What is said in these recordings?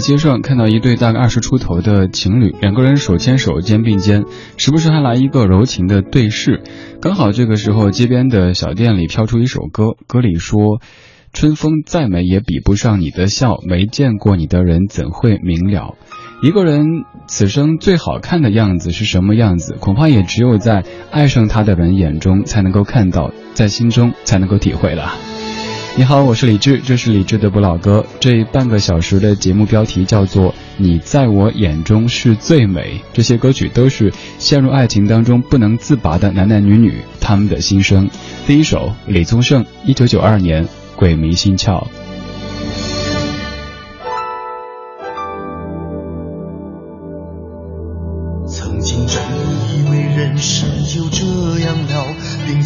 街上，看到一对大概二十出头的情侣，两个人手牵手、肩并肩，时不时还来一个柔情的对视。刚好这个时候，街边的小店里飘出一首歌，歌里说：“春风再美也比不上你的笑，没见过你的人怎会明了？一个人此生最好看的样子是什么样子？恐怕也只有在爱上他的人眼中才能够看到，在心中才能够体会了。”你好，我是李志，这是李志的不老歌。这半个小时的节目标题叫做《你在我眼中是最美》。这些歌曲都是陷入爱情当中不能自拔的男男女女他们的心声。第一首，李宗盛，一九九二年，《鬼迷心窍》。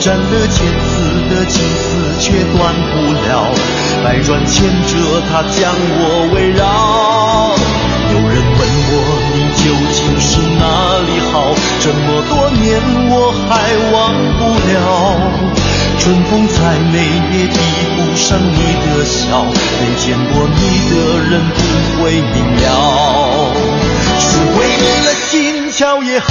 斩了千次的情丝却断不了，百转千折它将我围绕。有人问我你究竟是哪里好，这么多年我还忘不了。春风再美也比不上你的笑，没见过你的人不会明了。是鬼迷了心窍也好，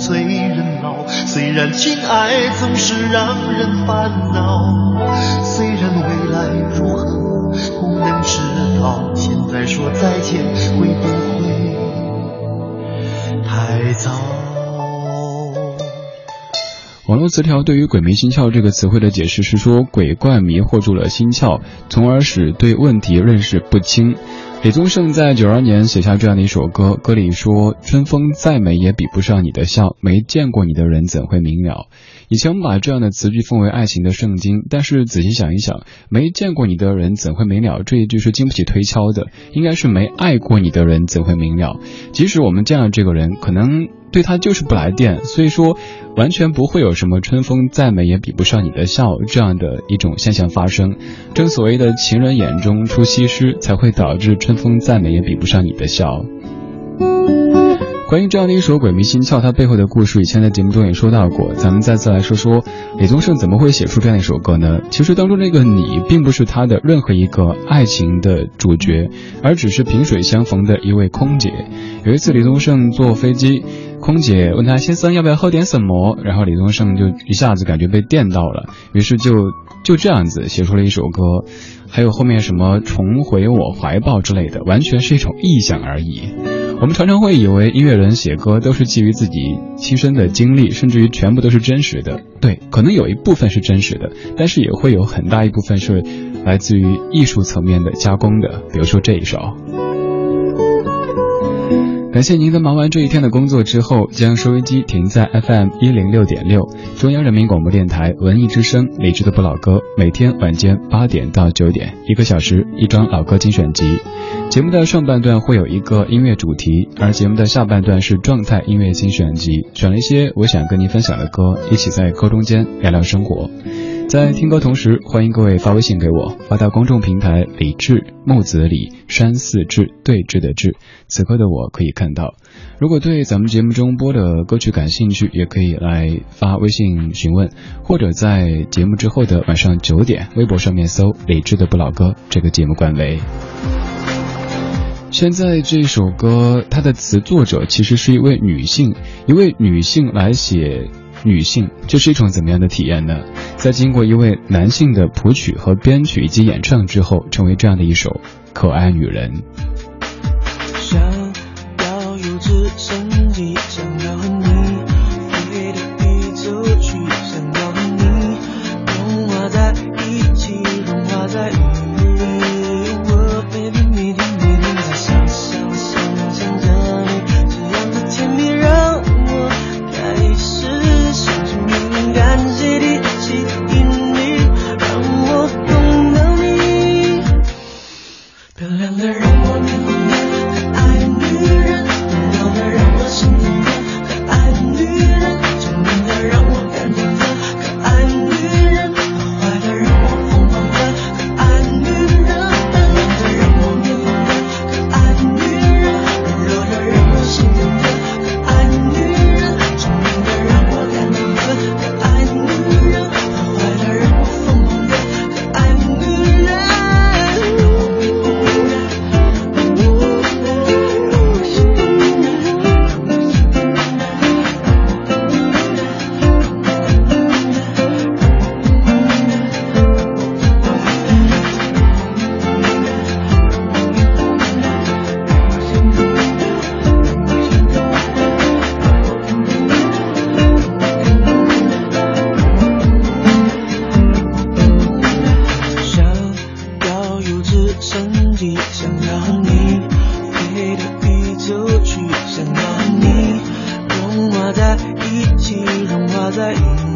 催人老，虽然情爱总是让人烦恼，虽然未来如何不能知道，现在说再见会不会太早？网络词条对于“鬼迷心窍”这个词汇的解释是说，鬼怪迷惑住了心窍，从而使对问题认识不清。李宗盛在九二年写下这样的一首歌，歌里说：“春风再美也比不上你的笑，没见过你的人怎会明了？”以前我们把这样的词句奉为爱情的圣经，但是仔细想一想，“没见过你的人怎会明了”这一句是经不起推敲的，应该是“没爱过你的人怎会明了”。即使我们见了这个人，可能对他就是不来电，所以说完全不会有什么“春风再美也比不上你的笑”这样的一种现象发生。正所谓的情人眼中出西施，才会导致。春风再美也比不上你的笑。关于这样的一首《鬼迷心窍》，它背后的故事，以前在节目中也说到过。咱们再次来说说李宗盛怎么会写出这样一首歌呢？其实当中那个你，并不是他的任何一个爱情的主角，而只是萍水相逢的一位空姐。有一次，李宗盛坐飞机，空姐问他先生要不要喝点什么，然后李宗盛就一下子感觉被电到了，于是就就这样子写出了一首歌。还有后面什么重回我怀抱之类的，完全是一种臆想而已。我们常常会以为音乐人写歌都是基于自己亲身的经历，甚至于全部都是真实的。对，可能有一部分是真实的，但是也会有很大一部分是来自于艺术层面的加工的。比如说这一首。感谢您在忙完这一天的工作之后，将收音机停在 FM 一零六点六，中央人民广播电台文艺之声，理智的不老歌，每天晚间八点到九点，一个小时一张老歌精选集。节目的上半段会有一个音乐主题，而节目的下半段是状态音乐精选集，选了一些我想跟您分享的歌，一起在歌中间聊聊生活。在听歌同时，欢迎各位发微信给我，发到公众平台“李志木子李山寺志对峙的志”。此刻的我可以看到，如果对咱们节目中播的歌曲感兴趣，也可以来发微信询问，或者在节目之后的晚上九点，微博上面搜“李志的不老歌”这个节目官微。现在这首歌，它的词作者其实是一位女性，一位女性来写。女性，这是一种怎么样的体验呢？在经过一位男性的谱曲和编曲以及演唱之后，成为这样的一首可爱女人。就去想要和你融化在一起融化在银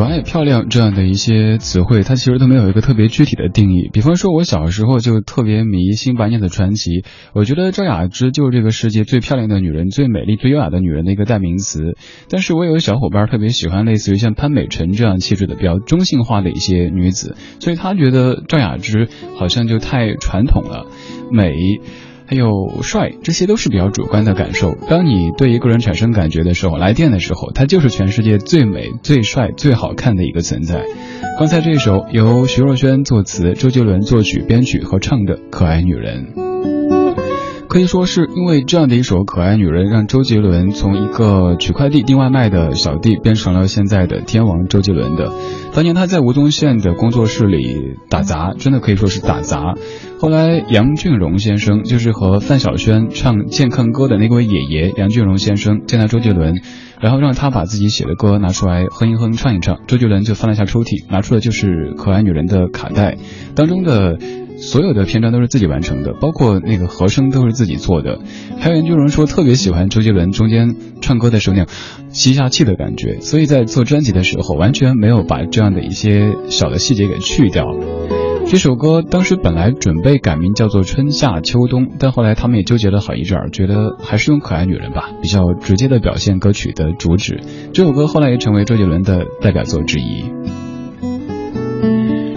可爱、漂亮这样的一些词汇，它其实都没有一个特别具体的定义。比方说，我小时候就特别迷《新白娘子传奇》，我觉得赵雅芝就是这个世界最漂亮的女人、最美丽、最优雅的女人的一个代名词。但是我有小伙伴特别喜欢类似于像潘美辰这样气质的比较中性化的一些女子，所以他觉得赵雅芝好像就太传统了，美。还有帅，这些都是比较主观的感受。当你对一个人产生感觉的时候，来电的时候，他就是全世界最美、最帅、最好看的一个存在。刚才这首由徐若瑄作词，周杰伦作曲、编曲和唱的《可爱女人》。可以说是因为这样的一首可爱女人，让周杰伦从一个取快递、订外卖的小弟变成了现在的天王周杰伦的。当年他在吴宗宪的工作室里打杂，真的可以说是打杂。后来杨俊荣先生就是和范晓萱唱健康歌的那位爷爷杨俊荣先生见到周杰伦，然后让他把自己写的歌拿出来哼一哼、唱一唱。周杰伦就翻了一下抽屉，拿出的就是可爱女人的卡带当中的。所有的篇章都是自己完成的，包括那个和声都是自己做的。还有研究人说特别喜欢周杰伦中间唱歌的时候那样吸下气的感觉，所以在做专辑的时候完全没有把这样的一些小的细节给去掉。这首歌当时本来准备改名叫做《春夏秋冬》，但后来他们也纠结了好一阵儿，觉得还是用《可爱女人》吧，比较直接的表现歌曲的主旨。这首歌后来也成为周杰伦的代表作之一。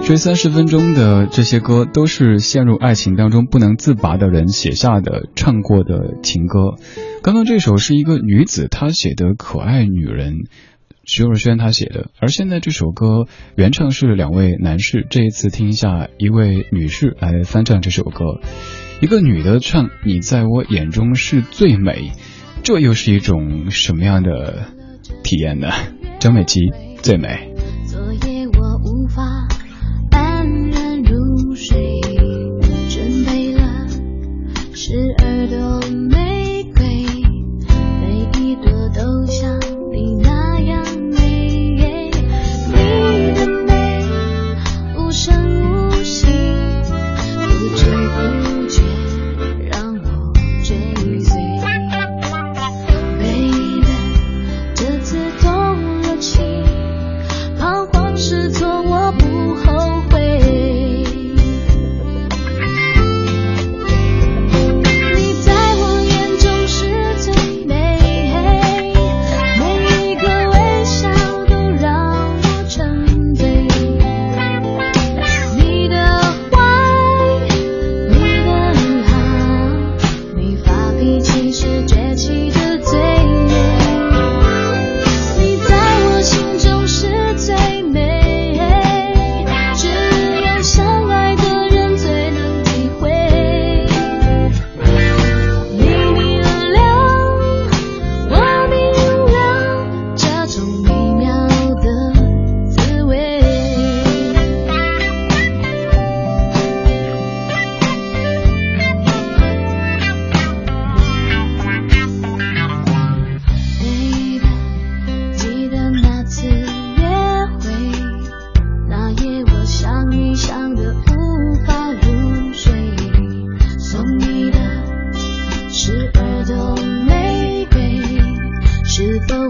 这三十分钟的这些歌，都是陷入爱情当中不能自拔的人写下的、唱过的情歌。刚刚这首是一个女子她写的《可爱女人》，徐若瑄她写的。而现在这首歌原唱是两位男士，这一次听一下一位女士来翻唱这首歌。一个女的唱：“你在我眼中是最美”，这又是一种什么样的体验呢？张美琪最美。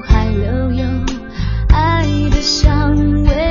还留有爱的香味。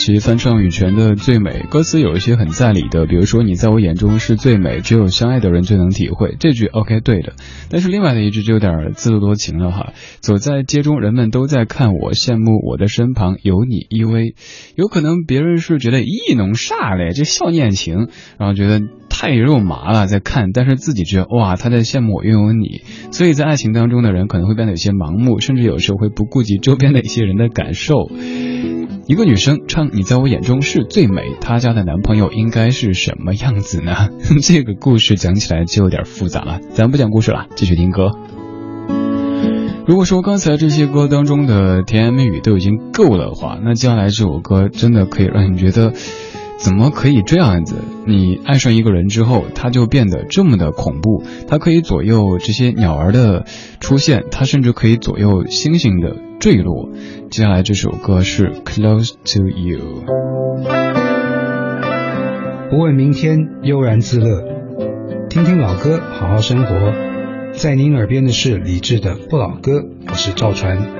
琪翻唱羽泉的《最美》，歌词有一些很在理的，比如说你在我眼中是最美，只有相爱的人最能体会。这句 OK 对的，但是另外的一句就有点自作多情了哈。走在街中，人们都在看我，羡慕我的身旁有你依偎。有可能别人是觉得意浓煞嘞，这笑念情，然后觉得太肉麻了，在看，但是自己觉得哇，他在羡慕我拥有你。所以在爱情当中的人可能会变得有些盲目，甚至有时候会不顾及周边的一些人的感受。一个女生唱：“你在我眼中是最美。”她家的男朋友应该是什么样子呢？这个故事讲起来就有点复杂了。咱不讲故事了，继续听歌。如果说刚才这些歌当中的甜言蜜语都已经够的话，那接下来这首歌真的可以让你觉得，怎么可以这样子？你爱上一个人之后，他就变得这么的恐怖。他可以左右这些鸟儿的出现，他甚至可以左右星星的坠落。接下来这首歌是《Close to You》，不问明天，悠然自乐，听听老歌，好好生活。在您耳边的是李志的《不老歌》，我是赵传。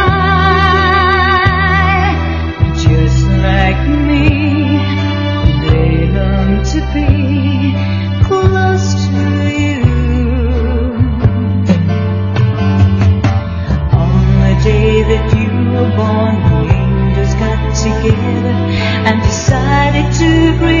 And decided to create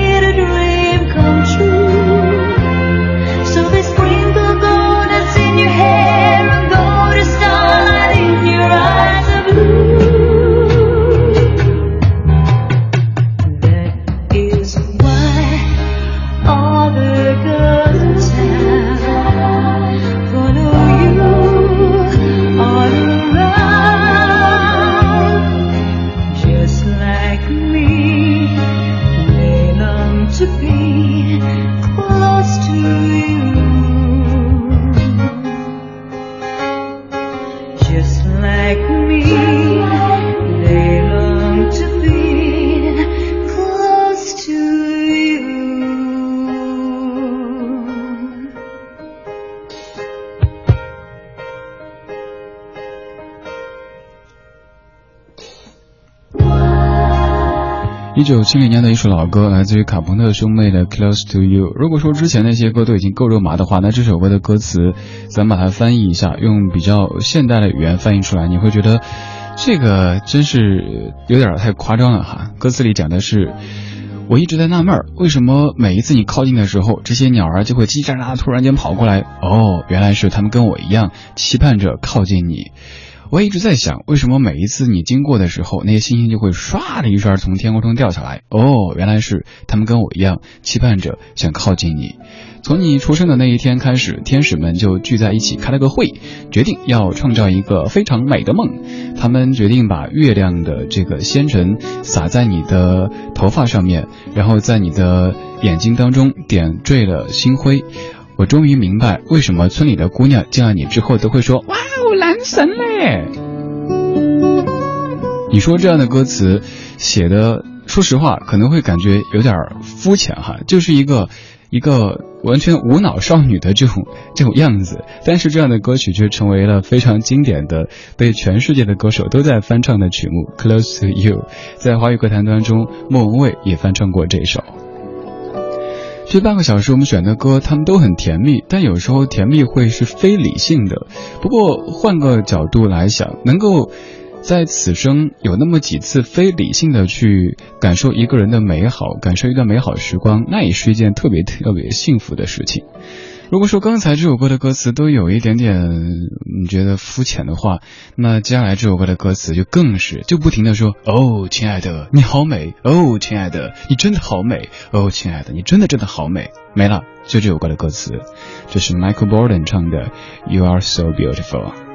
一九七零年的一首老歌，来自于卡朋特兄妹的《Close to You》。如果说之前那些歌都已经够肉麻的话，那这首歌的歌词，咱把它翻译一下，用比较现代的语言翻译出来，你会觉得这个真是有点太夸张了哈。歌词里讲的是，我一直在纳闷，为什么每一次你靠近的时候，这些鸟儿就会叽叽喳喳突然间跑过来？哦，原来是它们跟我一样，期盼着靠近你。我一直在想，为什么每一次你经过的时候，那些星星就会唰的一声从天空中掉下来？哦，原来是他们跟我一样，期盼着想靠近你。从你出生的那一天开始，天使们就聚在一起开了个会，决定要创造一个非常美的梦。他们决定把月亮的这个纤尘撒在你的头发上面，然后在你的眼睛当中点缀了星辉。我终于明白，为什么村里的姑娘见了你之后都会说：“哇哦，男神嘞！”你说这样的歌词写的，说实话可能会感觉有点肤浅哈，就是一个一个完全无脑少女的这种这种样子。但是这样的歌曲却成为了非常经典的，被全世界的歌手都在翻唱的曲目《Close to You》。在华语歌坛当中，莫文蔚也翻唱过这首。这半个小时我们选的歌，他们都很甜蜜，但有时候甜蜜会是非理性的。不过换个角度来想，能够在此生有那么几次非理性的去感受一个人的美好，感受一段美好时光，那也是一件特别特别幸福的事情。如果说刚才这首歌的歌词都有一点点你觉得肤浅的话，那接下来这首歌的歌词就更是就不停的说哦，亲爱的你好美哦，亲爱的你真的好美哦，亲爱的你真的真的好美。没了，就这首歌的歌词，这是 Michael Bolton 唱的 You Are So Beautiful。